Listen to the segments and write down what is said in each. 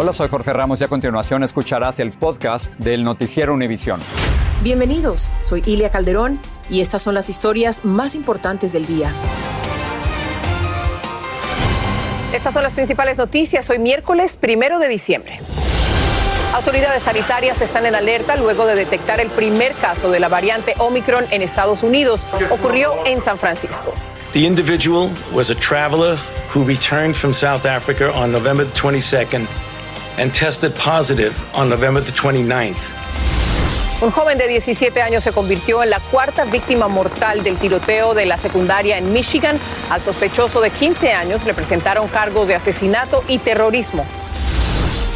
Hola, soy Jorge Ramos y a continuación escucharás el podcast del Noticiero Univisión. Bienvenidos, soy Ilia Calderón y estas son las historias más importantes del día. Estas son las principales noticias hoy miércoles primero de diciembre. Autoridades sanitarias están en alerta luego de detectar el primer caso de la variante Omicron en Estados Unidos. Ocurrió en San Francisco. The individual was a traveler who returned from South Africa on November the 22nd and tested positive on November the 29th. Un joven de 17 años se convirtió en la cuarta víctima mortal del tiroteo de la secundaria en Michigan. Al sospechoso de 15 años le presentaron cargos de asesinato y terrorismo.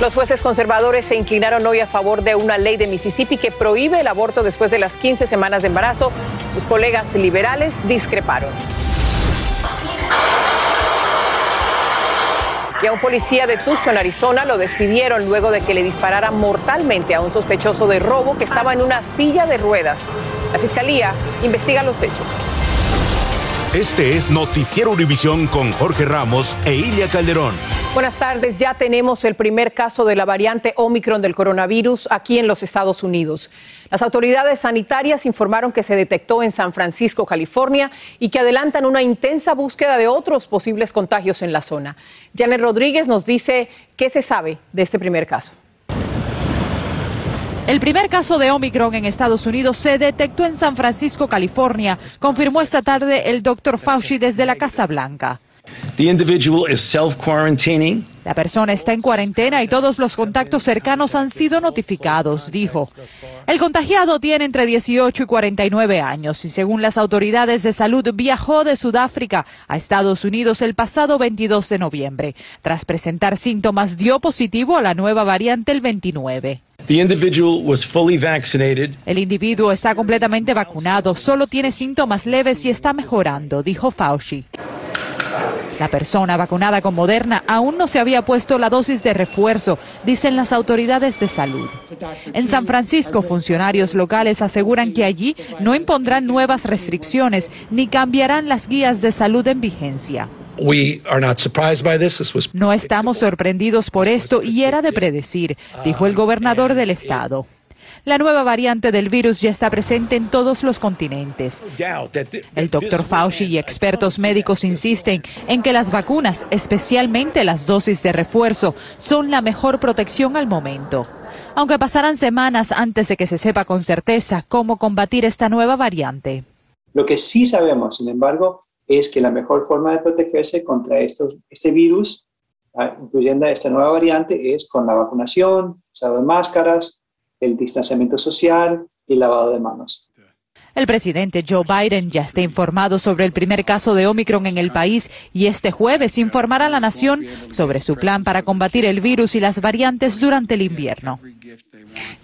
Los jueces conservadores se inclinaron hoy a favor de una ley de Mississippi que prohíbe el aborto después de las 15 semanas de embarazo. Sus colegas liberales discreparon. Y a un policía de Tucson, Arizona, lo despidieron luego de que le disparara mortalmente a un sospechoso de robo que estaba en una silla de ruedas. La fiscalía investiga los hechos. Este es Noticiero Univisión con Jorge Ramos e Ilia Calderón. Buenas tardes. Ya tenemos el primer caso de la variante Omicron del coronavirus aquí en los Estados Unidos. Las autoridades sanitarias informaron que se detectó en San Francisco, California, y que adelantan una intensa búsqueda de otros posibles contagios en la zona. Janet Rodríguez nos dice qué se sabe de este primer caso. El primer caso de Omicron en Estados Unidos se detectó en San Francisco, California, confirmó esta tarde el doctor Fauci desde la Casa Blanca. The individual is self-quarantining. La persona está en cuarentena y todos los contactos cercanos han sido notificados, dijo. El contagiado tiene entre 18 y 49 años y según las autoridades de salud viajó de Sudáfrica a Estados Unidos el pasado 22 de noviembre. Tras presentar síntomas dio positivo a la nueva variante el 29. The individual was fully vaccinated. El individuo está completamente vacunado, solo tiene síntomas leves y está mejorando, dijo Fauci. La persona vacunada con Moderna aún no se había puesto la dosis de refuerzo, dicen las autoridades de salud. En San Francisco, funcionarios locales aseguran que allí no impondrán nuevas restricciones ni cambiarán las guías de salud en vigencia. No estamos sorprendidos por esto y era de predecir, dijo el gobernador del estado. La nueva variante del virus ya está presente en todos los continentes. El doctor Fauci y expertos médicos insisten en que las vacunas, especialmente las dosis de refuerzo, son la mejor protección al momento. Aunque pasarán semanas antes de que se sepa con certeza cómo combatir esta nueva variante. Lo que sí sabemos, sin embargo, es que la mejor forma de protegerse contra este virus, ah, incluyendo esta nueva variante, es con la vacunación, usado de máscaras, el distanciamiento social y lavado de manos. El presidente Joe Biden ya está informado sobre el primer caso de Omicron en el país y este jueves informará a la nación sobre su plan para combatir el virus y las variantes durante el invierno.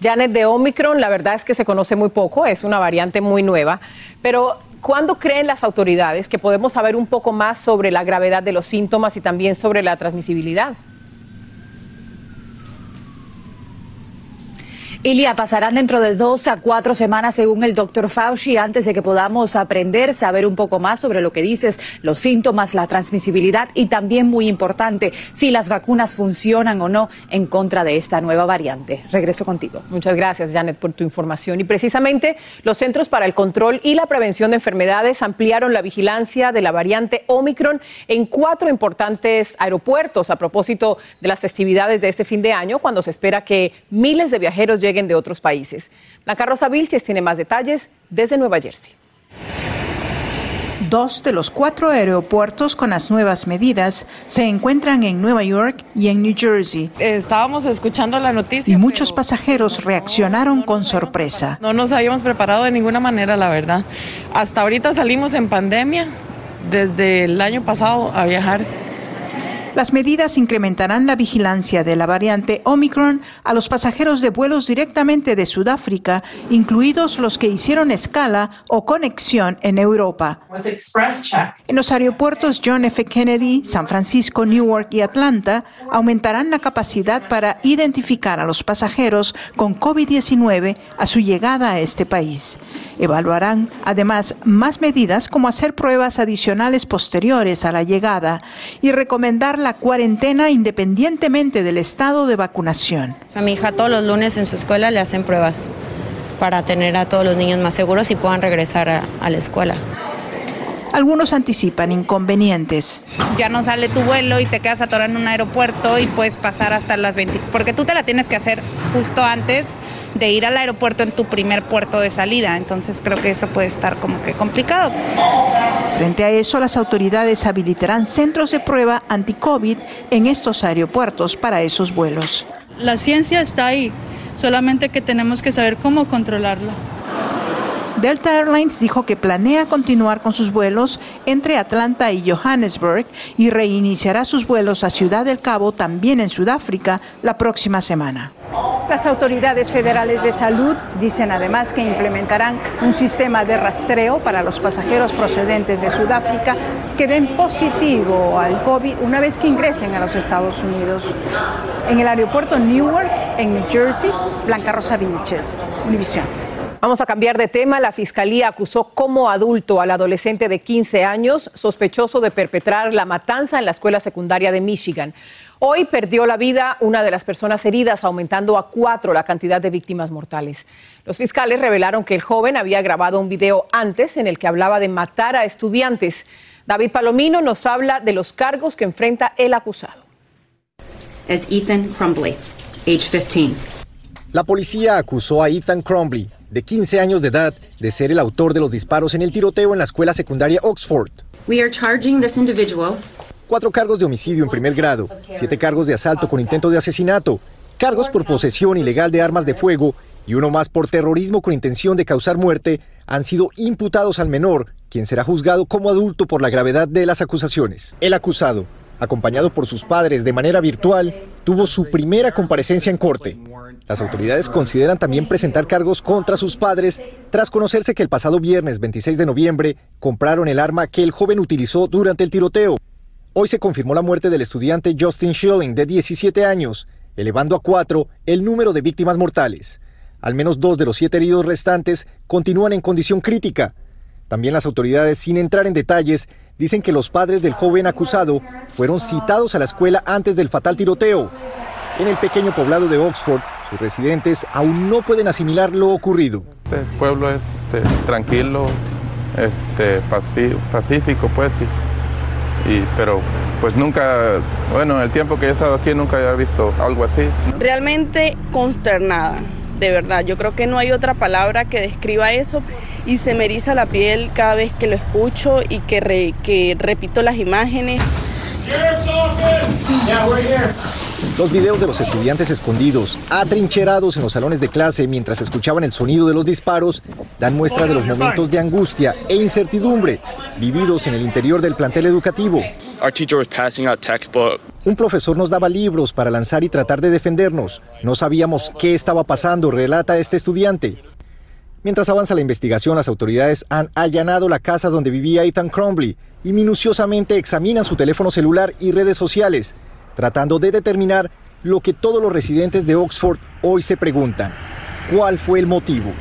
Janet, de Omicron la verdad es que se conoce muy poco, es una variante muy nueva, pero ¿cuándo creen las autoridades que podemos saber un poco más sobre la gravedad de los síntomas y también sobre la transmisibilidad? Ilia, pasarán dentro de dos a cuatro semanas según el doctor Fauci antes de que podamos aprender, saber un poco más sobre lo que dices, los síntomas, la transmisibilidad y también muy importante si las vacunas funcionan o no en contra de esta nueva variante. Regreso contigo. Muchas gracias, Janet, por tu información. Y precisamente los Centros para el Control y la Prevención de Enfermedades ampliaron la vigilancia de la variante Omicron en cuatro importantes aeropuertos a propósito de las festividades de este fin de año, cuando se espera que miles de viajeros lleguen de otros países. La Rosa Vilches tiene más detalles desde Nueva Jersey. Dos de los cuatro aeropuertos con las nuevas medidas se encuentran en Nueva York y en New Jersey. Estábamos escuchando la noticia. Y muchos pasajeros reaccionaron con sorpresa. No nos habíamos preparado de ninguna manera, la verdad. Hasta ahorita salimos en pandemia, desde el año pasado a viajar. Las medidas incrementarán la vigilancia de la variante Omicron a los pasajeros de vuelos directamente de Sudáfrica, incluidos los que hicieron escala o conexión en Europa. En los aeropuertos John F. Kennedy, San Francisco, Newark y Atlanta aumentarán la capacidad para identificar a los pasajeros con COVID-19 a su llegada a este país. Evaluarán además más medidas como hacer pruebas adicionales posteriores a la llegada y recomendar la cuarentena independientemente del estado de vacunación. A mi hija todos los lunes en su escuela le hacen pruebas para tener a todos los niños más seguros y puedan regresar a, la escuela. Algunos anticipan inconvenientes. Ya no sale tu vuelo y te quedas atorado en un aeropuerto y puedes pasar hasta las 20, porque tú te la tienes que hacer justo antes de ir al aeropuerto en tu primer puerto de salida. Entonces creo que eso puede estar como que complicado. Frente a eso, las autoridades habilitarán centros de prueba anti-COVID en estos aeropuertos para esos vuelos. La ciencia está ahí, solamente que tenemos que saber cómo controlarla. Delta Airlines dijo que planea continuar con sus vuelos entre Atlanta y Johannesburg y reiniciará sus vuelos a Ciudad del Cabo, también en Sudáfrica, la próxima semana. Las autoridades federales de salud dicen además que implementarán un sistema de rastreo para los pasajeros procedentes de Sudáfrica que den positivo al COVID una vez que ingresen a los Estados Unidos. En el aeropuerto Newark, en New Jersey, Blanca Rosa Vilches. Vamos a cambiar de tema. La fiscalía acusó como adulto al adolescente de 15 años sospechoso de perpetrar la matanza en la escuela secundaria de Michigan. Hoy perdió la vida una de las personas heridas, aumentando a cuatro la cantidad de víctimas mortales. Los fiscales revelaron que el joven había grabado un video antes en el que hablaba de matar a estudiantes. David Palomino nos habla de los cargos que enfrenta el acusado. Es Ethan Crumbly, age 15. La policía acusó a Ethan Crumbly, de 15 años de edad, de ser el autor de los disparos en el tiroteo en la escuela secundaria Oxford. We are charging this individual cuatro cargos de homicidio en primer grado, siete cargos de asalto con intento de asesinato, cargos por posesión ilegal de armas de fuego y uno más por terrorismo con intención de causar muerte han sido imputados al menor, quien será juzgado como adulto por la gravedad de las acusaciones. El acusado, acompañado por sus padres de manera virtual, tuvo su primera comparecencia en corte. Las autoridades consideran también presentar cargos contra sus padres tras conocerse que el pasado viernes 26 de noviembre compraron el arma que el joven utilizó durante el tiroteo. Hoy se confirmó la muerte del estudiante Justin Schilling, de 17 años, elevando a cuatro el número de víctimas mortales. Al menos dos de los siete heridos restantes continúan en condición crítica. También las autoridades, sin entrar en detalles, dicen que los padres del joven acusado fueron citados a la escuela antes del fatal tiroteo. En el pequeño poblado de Oxford, sus residentes aún no pueden asimilar lo ocurrido. El pueblo es este, tranquilo, este, pacífico, pues, pero pues nunca, bueno, en el tiempo que he estado aquí nunca había visto algo así. Realmente consternada, de verdad. Yo creo que no hay otra palabra que describa eso y se me eriza la piel cada vez que lo escucho y que, que repito las imágenes. Los videos de los estudiantes escondidos, atrincherados en los salones de clase mientras escuchaban el sonido de los disparos, dan muestra de los momentos de angustia e incertidumbre vividos en el interior del plantel educativo. Un profesor nos daba libros para lanzar y tratar de defendernos. No sabíamos qué estaba pasando, relata este estudiante. Mientras avanza la investigación, las autoridades han allanado la casa donde vivía Ethan Crumbly y minuciosamente examinan su teléfono celular y redes sociales tratando de determinar lo que todos los residentes de Oxford hoy se preguntan. cuál fue el motivo.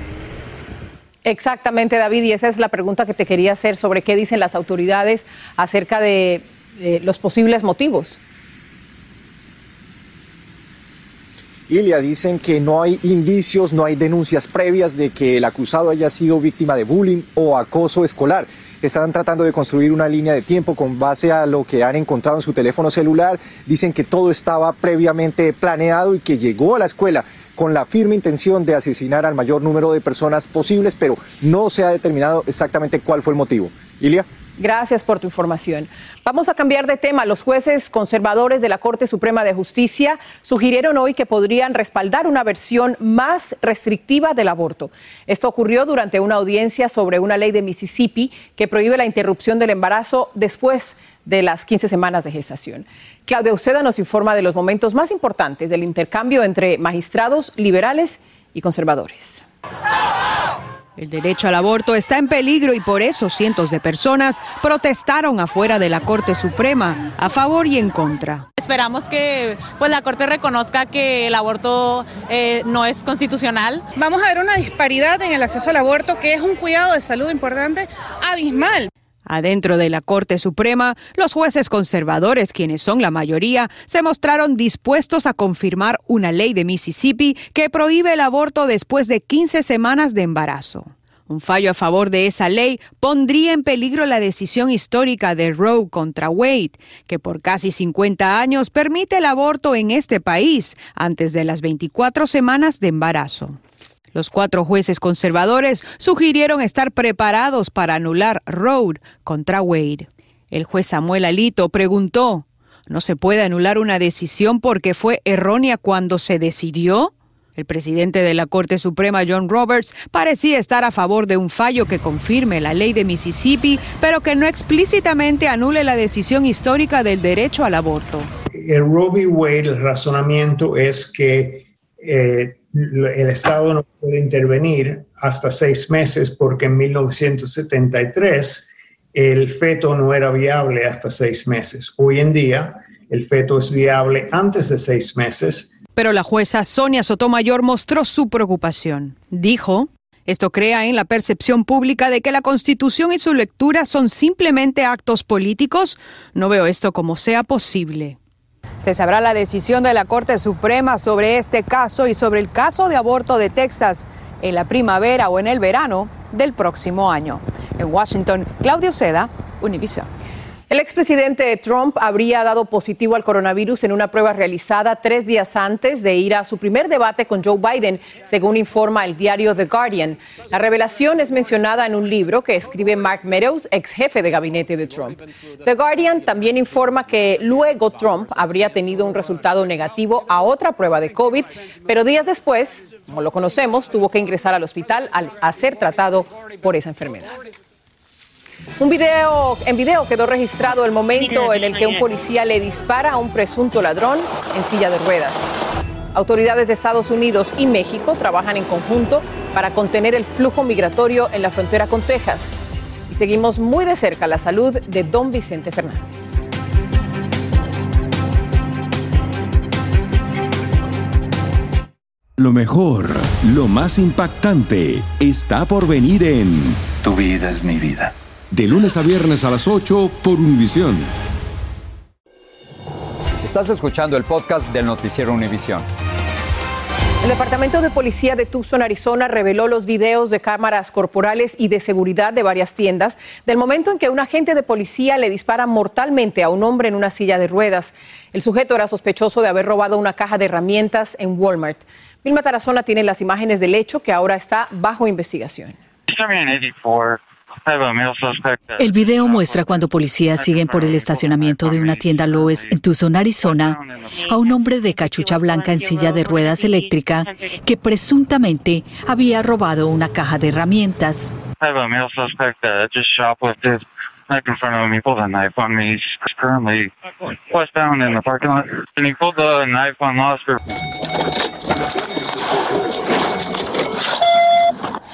Exactamente, David, y esa es la pregunta que te quería hacer sobre qué dicen las autoridades acerca de eh, los posibles motivos. Ilia, dicen que no hay indicios, no hay denuncias previas de que el acusado haya sido víctima de bullying o acoso escolar. Están tratando de construir una línea de tiempo con base a lo que han encontrado en su teléfono celular. Dicen que todo estaba previamente planeado y que llegó a la escuela con la firme intención de asesinar al mayor número de personas posibles, pero no se ha determinado exactamente cuál fue el motivo. Ilia. Gracias por tu información. Vamos a cambiar de tema. Los jueces conservadores de la Corte Suprema de Justicia sugirieron hoy que podrían respaldar una versión más restrictiva del aborto. Esto ocurrió durante una audiencia sobre una ley de Mississippi que prohíbe la interrupción del embarazo después de las 15 semanas de gestación. Claudia Uceda nos informa de los momentos más importantes del intercambio entre magistrados liberales y conservadores. El derecho al aborto está en peligro y por eso cientos de personas protestaron afuera de la Corte Suprema a favor y en contra. Esperamos que pues, la Corte reconozca que el aborto eh, no es constitucional. Vamos a ver una disparidad en el acceso al aborto que es un cuidado de salud importante, abismal. Adentro de la Corte Suprema, los jueces conservadores, quienes son la mayoría, se mostraron dispuestos a confirmar una ley de Mississippi que prohíbe el aborto después de 15 semanas de embarazo. Un fallo a favor de esa ley pondría en peligro la decisión histórica de Roe contra Wade, que por casi 50 años permite el aborto en este país antes de las 24 semanas de embarazo. Los cuatro jueces conservadores sugirieron estar preparados para anular Roe contra Wade. El juez Samuel Alito preguntó, ¿no se puede anular una decisión porque fue errónea cuando se decidió? El presidente de la Corte Suprema, John Roberts, parecía estar a favor de un fallo que confirme la ley de Mississippi, pero que no explícitamente anule la decisión histórica del derecho al aborto. El Roe v. Wade, el razonamiento es que eh, el Estado no puede intervenir hasta seis meses porque en 1973 el feto no era viable hasta seis meses. Hoy en día el feto es viable antes de seis meses. Pero la jueza Sonia Sotomayor mostró su preocupación. Dijo, esto crea en la percepción pública de que la Constitución y su lectura son simplemente actos políticos. No veo esto como sea posible. Se sabrá la decisión de la Corte Suprema sobre este caso y sobre el caso de aborto de Texas en la primavera o en el verano del próximo año. En Washington, Claudio Seda, Univision. El expresidente Trump habría dado positivo al coronavirus en una prueba realizada tres días antes de ir a su primer debate con Joe Biden, según informa el diario The Guardian. La revelación es mencionada en un libro que escribe Mark Meadows, ex jefe de gabinete de Trump. The Guardian también informa que luego Trump habría tenido un resultado negativo a otra prueba de COVID, pero días después, como lo conocemos, tuvo que ingresar al hospital al, ser tratado por esa enfermedad. Un video, en video quedó registrado el momento en el que un policía le dispara a un presunto ladrón en silla de ruedas. Autoridades de Estados Unidos y México trabajan en conjunto para contener el flujo migratorio en la frontera con Texas. Y seguimos muy de cerca la salud de don Vicente Fernández. Lo mejor, lo más impactante, está por venir en Tu vida es mi vida de lunes a viernes a las 8 por Univisión. Estás escuchando el podcast del noticiero Univisión. El Departamento de Policía de Tucson, Arizona, reveló los videos de cámaras corporales y de seguridad de varias tiendas del momento en que un agente de policía le dispara mortalmente a un hombre en una silla de ruedas. El sujeto era sospechoso de haber robado una caja de herramientas en Walmart. Vilma Tarazona tiene las imágenes del hecho que ahora está bajo investigación. El video muestra cuando policías siguen por el estacionamiento de una tienda Lowe's en Tucson, Arizona, a un hombre de cachucha blanca en silla de ruedas eléctrica que presuntamente había robado una caja de herramientas.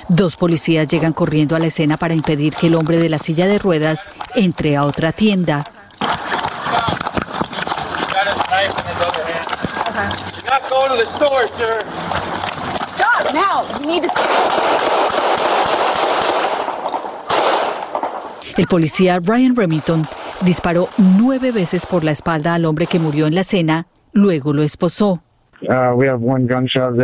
Dos policías llegan corriendo a la escena para impedir que el hombre de la silla de ruedas entre a otra tienda. El policía Ryan Remington disparó nueve veces por la espalda al hombre que murió en la escena, luego lo esposó. Uh, we have one gunshot.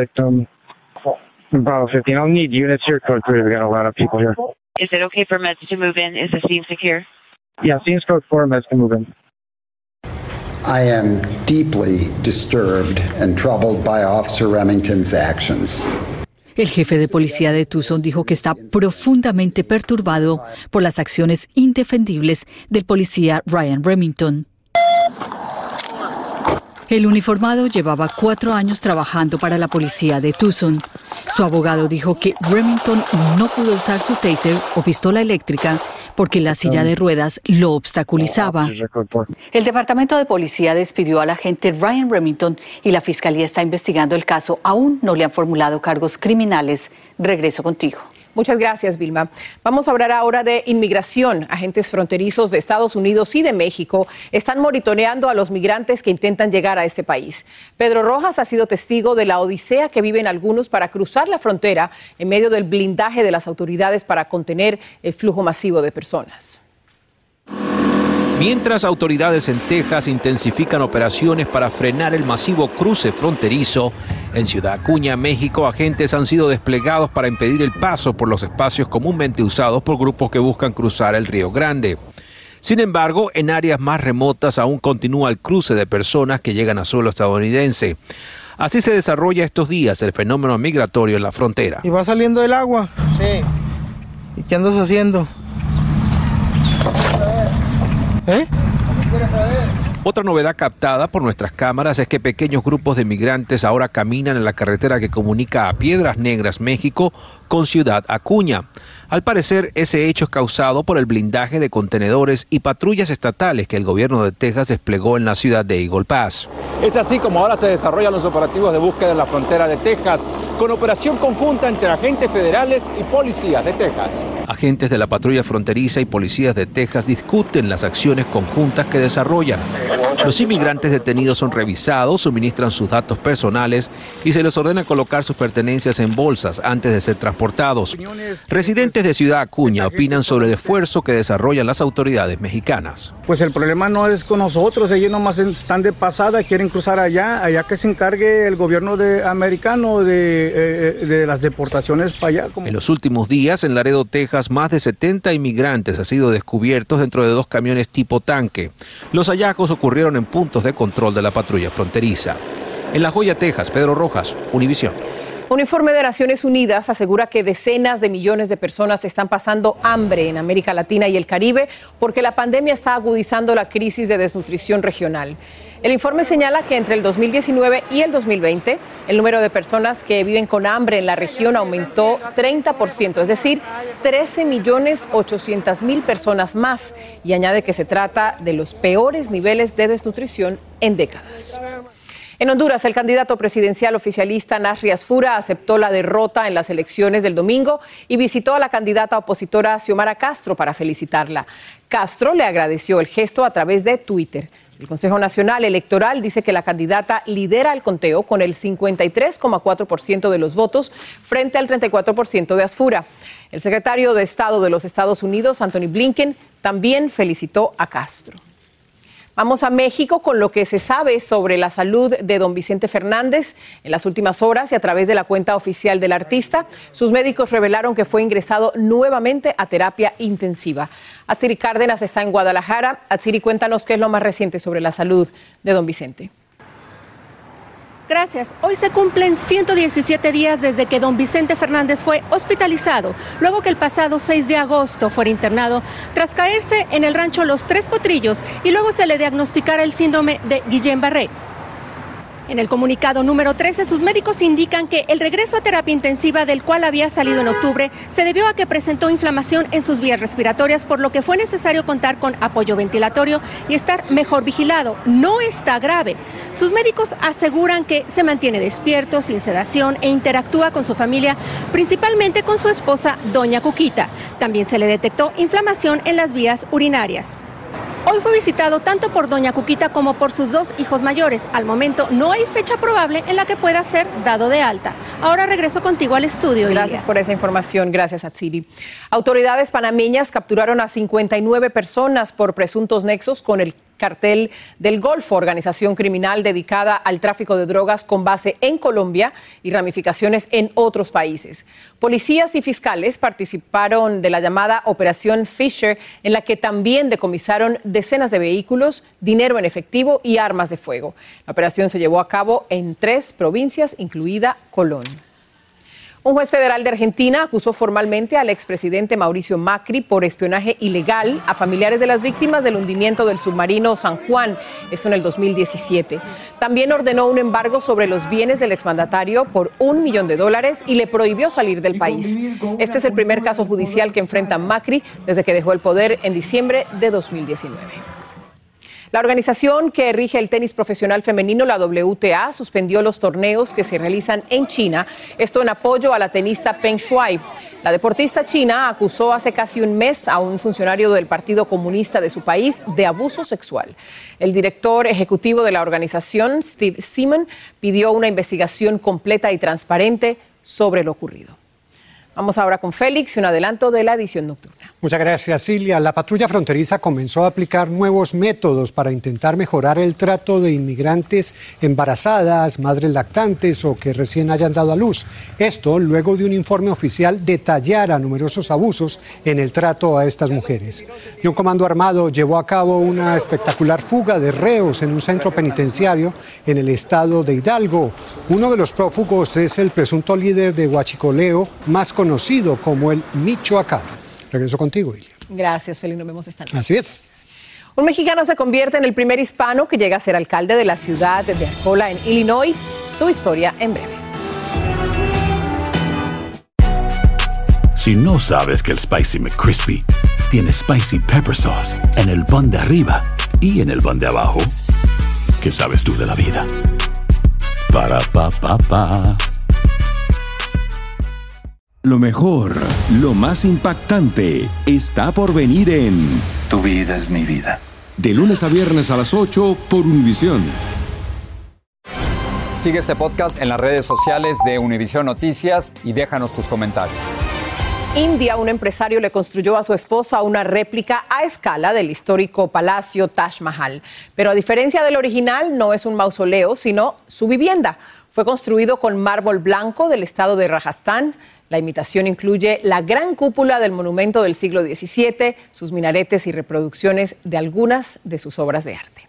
Bravo 15. I'll need units here. Code 3. We've got a lot of people here. Is it okay for meds to move in? Is the scene secure? Yeah, scene's code 4. Meds can move in. I am deeply disturbed and troubled by Officer Remington's actions. El jefe de policía de Tucson dijo que está profundamente perturbado por las acciones indefendibles del policía Ryan Remington. El uniformado llevaba cuatro años trabajando para la policía de Tucson. Su abogado dijo que Remington no pudo usar su taser o pistola eléctrica porque la silla de ruedas lo obstaculizaba. El Departamento de Policía despidió al agente Ryan Remington y la Fiscalía está investigando el caso. Aún no le han formulado cargos criminales. Regreso contigo. Muchas gracias, Vilma. Vamos a hablar ahora de inmigración. Agentes fronterizos de Estados Unidos y de México están monitoreando a los migrantes que intentan llegar a este país. Pedro Rojas ha sido testigo de la odisea que viven algunos para cruzar la frontera en medio del blindaje de las autoridades para contener el flujo masivo de personas. Mientras autoridades en Texas intensifican operaciones para frenar el masivo cruce fronterizo, en Ciudad Acuña, México, agentes han sido desplegados para impedir el paso por los espacios comúnmente usados por grupos que buscan cruzar el Río Grande. Sin embargo, en áreas más remotas aún continúa el cruce de personas que llegan a suelo estadounidense. Así se desarrolla estos días el fenómeno migratorio en la frontera. ¿Y va saliendo el agua? Sí. ¿Y qué andas haciendo? ¿Eh? Otra novedad captada por nuestras cámaras es que pequeños grupos de migrantes ahora caminan en la carretera que comunica a Piedras Negras, México, con Ciudad Acuña. Al parecer, ese hecho es causado por el blindaje de contenedores y patrullas estatales que el gobierno de Texas desplegó en la ciudad de Eagle Pass. Es así como ahora se desarrollan los operativos de búsqueda en la frontera de Texas, con operación conjunta entre agentes federales y policías de Texas. Agentes de la patrulla fronteriza y policías de Texas discuten las acciones conjuntas que desarrollan. Los inmigrantes detenidos son revisados, suministran sus datos personales y se les ordena colocar sus pertenencias en bolsas antes de ser transportados. Residentes de Ciudad Acuña opinan sobre el esfuerzo que desarrollan las autoridades mexicanas. Pues el problema no es con nosotros, ellos nomás están de pasada, quieren cruzar allá, allá que se encargue el gobierno de, americano de, eh, de las deportaciones para allá. En los últimos días, en Laredo, Texas, más de 70 inmigrantes han sido descubiertos dentro de dos camiones tipo tanque. Los hallazgos ocurrieron en puntos de control de la patrulla fronteriza. En La Joya, Texas, Pedro Rojas, Univisión. Un informe de Naciones Unidas asegura que decenas de millones de personas están pasando hambre en América Latina y el Caribe porque la pandemia está agudizando la crisis de desnutrición regional. El informe señala que entre el 2019 y el 2020 el número de personas que viven con hambre en la región aumentó 30%, es decir, 13 millones 800 mil personas más, y añade que se trata de los peores niveles de desnutrición en décadas. En Honduras, el candidato presidencial oficialista Nasri Asfura aceptó la derrota en las elecciones del domingo y visitó a la candidata opositora Xiomara Castro para felicitarla. Castro le agradeció el gesto a través de Twitter. El Consejo Nacional Electoral dice que la candidata lidera el conteo con el 53,4% de los votos frente al 34% de Asfura. El secretario de Estado de los Estados Unidos, Anthony Blinken, también felicitó a Castro. Vamos a México con lo que se sabe sobre la salud de don Vicente Fernández. En las últimas horas y a través de la cuenta oficial del artista, sus médicos revelaron que fue ingresado nuevamente a terapia intensiva. Atsiri Cárdenas está en Guadalajara. Atsiri, cuéntanos qué es lo más reciente sobre la salud de don Vicente. Gracias. Hoy se cumplen 117 días desde que don Vicente Fernández fue hospitalizado, luego que el pasado 6 de agosto fuera internado tras caerse en el rancho Los Tres Potrillos y luego se le diagnosticara el síndrome de Guillain-Barré. En el comunicado número 13, sus médicos indican que el regreso a terapia intensiva del cual había salido en octubre se debió a que presentó inflamación en sus vías respiratorias, por lo que fue necesario contar con apoyo ventilatorio y estar mejor vigilado. No está grave. Sus médicos aseguran que se mantiene despierto, sin sedación e interactúa con su familia, principalmente con su esposa, doña Cuquita. También se le detectó inflamación en las vías urinarias. Hoy fue visitado tanto por doña Cuquita como por sus dos hijos mayores. Al momento no hay fecha probable en la que pueda ser dado de alta. Ahora regreso contigo al estudio. Gracias por esa información. Gracias, Atsiri. Autoridades panameñas capturaron a 59 personas por presuntos nexos con el cartel del Golfo, organización criminal dedicada al tráfico de drogas con base en Colombia y ramificaciones en otros países. Policías y fiscales participaron de la llamada Operación Fisher, en la que también decomisaron decenas de vehículos, dinero en efectivo y armas de fuego. La operación se llevó a cabo en tres provincias, incluida Colón. Un juez federal de Argentina acusó formalmente al expresidente Mauricio Macri por espionaje ilegal a familiares de las víctimas del hundimiento del submarino San Juan, esto en el 2017. También ordenó un embargo sobre los bienes del exmandatario por un millón de dólares y le prohibió salir del país. Este es el primer caso judicial que enfrenta Macri desde que dejó el poder en diciembre de 2019. La organización que rige el tenis profesional femenino, la WTA, suspendió los torneos que se realizan en China, esto en apoyo a la tenista Peng Shuai. La deportista china acusó hace casi un mes a un funcionario del Partido Comunista de su país de abuso sexual. El director ejecutivo de la organización, Steve Simon, pidió una investigación completa y transparente sobre lo ocurrido. Vamos ahora con Félix y un adelanto de la edición nocturna. Muchas gracias, Silvia. La patrulla fronteriza comenzó a aplicar nuevos métodos para intentar mejorar el trato de inmigrantes embarazadas, madres lactantes o que recién hayan dado a luz. Esto luego de un informe oficial detallara numerosos abusos en el trato a estas mujeres. Y un comando armado llevó a cabo una espectacular fuga de reos en un centro penitenciario en el estado de Hidalgo. Uno de los prófugos es el presunto líder de Huachicoleo, más conocido como el Michoacán. Regreso contigo, Ilia. Gracias, Felipe. Nos vemos esta noche. Así es. Un mexicano se convierte en el primer hispano que llega a ser alcalde de la ciudad de Arcola, en Illinois. Su historia en breve. Si no sabes que el Spicy McCrispy tiene Spicy Pepper Sauce en el pan de arriba y en el pan de abajo, ¿qué sabes tú de la vida? Para, pa, pa, pa. Lo mejor, lo más impactante, está por venir en Tu vida es mi vida. De lunes a viernes a las 8 por Univisión. Sigue este podcast en las redes sociales de Univisión Noticias y déjanos tus comentarios. India, un empresario le construyó a su esposa una réplica a escala del histórico palacio Taj Mahal. Pero a diferencia del original, no es un mausoleo, sino su vivienda. Fue construido con mármol blanco del estado de Rajasthan. La imitación incluye la gran cúpula del monumento del siglo XVII, sus minaretes y reproducciones de algunas de sus obras de arte.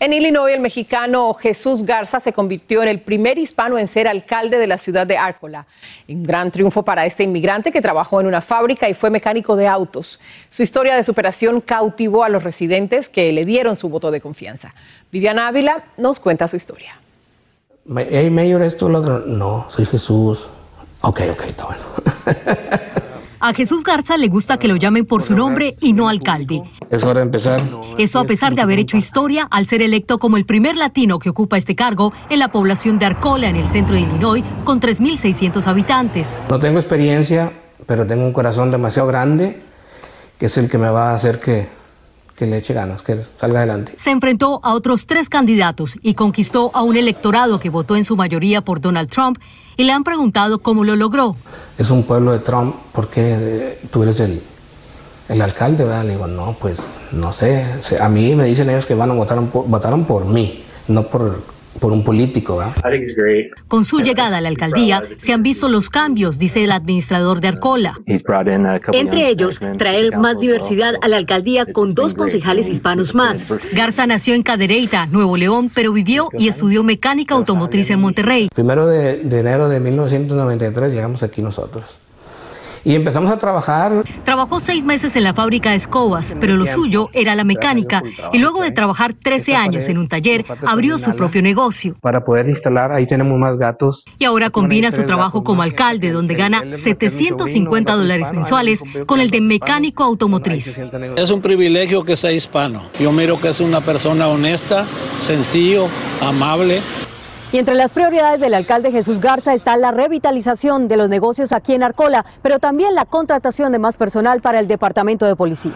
En Illinois, el mexicano Jesús Garza se convirtió en el primer hispano en ser alcalde de la ciudad de Arcola. Un gran triunfo para este inmigrante que trabajó en una fábrica y fue mecánico de autos. Su historia de superación cautivó a los residentes que le dieron su voto de confianza. Viviana Ávila nos cuenta su historia. Hey, mayor, esto. No, soy Jesús. Ok, ok, está bueno. A Jesús Garza le gusta que lo llamen por su nombre y no alcalde. Es hora de empezar. Esto a pesar de haber hecho historia al ser electo como el primer latino que ocupa este cargo en la población de Arcola, en el centro de Illinois, con 3.600 habitantes. No tengo experiencia, pero tengo un corazón demasiado grande, que es el que me va a hacer que, que le eche ganas, que salga adelante. Se enfrentó a otros tres candidatos y conquistó a un electorado que votó en su mayoría por Donald Trump y le han preguntado cómo lo logró. Es un pueblo de Trump, porque eh, tú eres el, el alcalde? Le digo, no, pues no sé. A mí me dicen ellos que van a votar, votaron por mí, no por por un político. Con su llegada a la alcaldía se han visto los cambios, dice el administrador de Arcola. Entre ellos, traer más diversidad a la alcaldía con dos concejales hispanos más. Garza nació en Cadereyta, Nuevo León, pero vivió y estudió mecánica automotriz en Monterrey. Primero de, de enero de 1993 llegamos aquí nosotros y empezamos a trabajar. Trabajó seis meses en la fábrica de escobas, pero lo suyo era la mecánica y luego de trabajar 13 años en un taller, abrió su propio negocio. Para poder instalar, ahí tenemos más gatos. Y ahora combina su trabajo como alcalde, donde gana 750 dólares mensuales, con el de mecánico automotriz. Es un privilegio que sea hispano. Yo miro que es una persona honesta, sencillo, amable Y entre las prioridades del alcalde Jesús Garza está la revitalización de los negocios aquí en Arcola, pero también la contratación de más personal para el departamento de policía.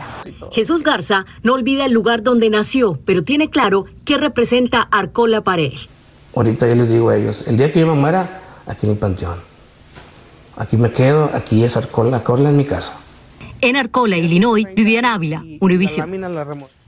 Jesús Garza no olvida el lugar donde nació, pero tiene claro qué representa Arcola para él. Ahorita yo les digo a ellos, el día que yo me muera, aquí en el panteón. Aquí me quedo, aquí es Arcola, Arcola en mi casa. En Arcola, Illinois, Viviana Ávila, Univision.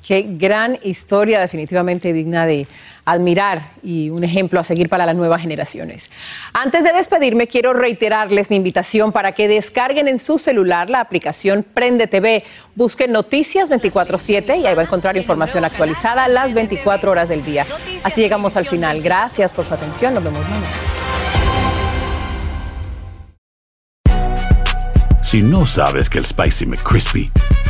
Qué gran historia, definitivamente digna de admirar y un ejemplo a seguir para las nuevas generaciones. Antes de despedirme, quiero reiterarles mi invitación para que descarguen en su celular la aplicación Prende TV. Busquen Noticias 24-7 y ahí va a encontrar información actualizada las 24 horas del día. Así llegamos al final. Gracias por su atención. Nos vemos mañana. Si no sabes que el Spicy McCrispy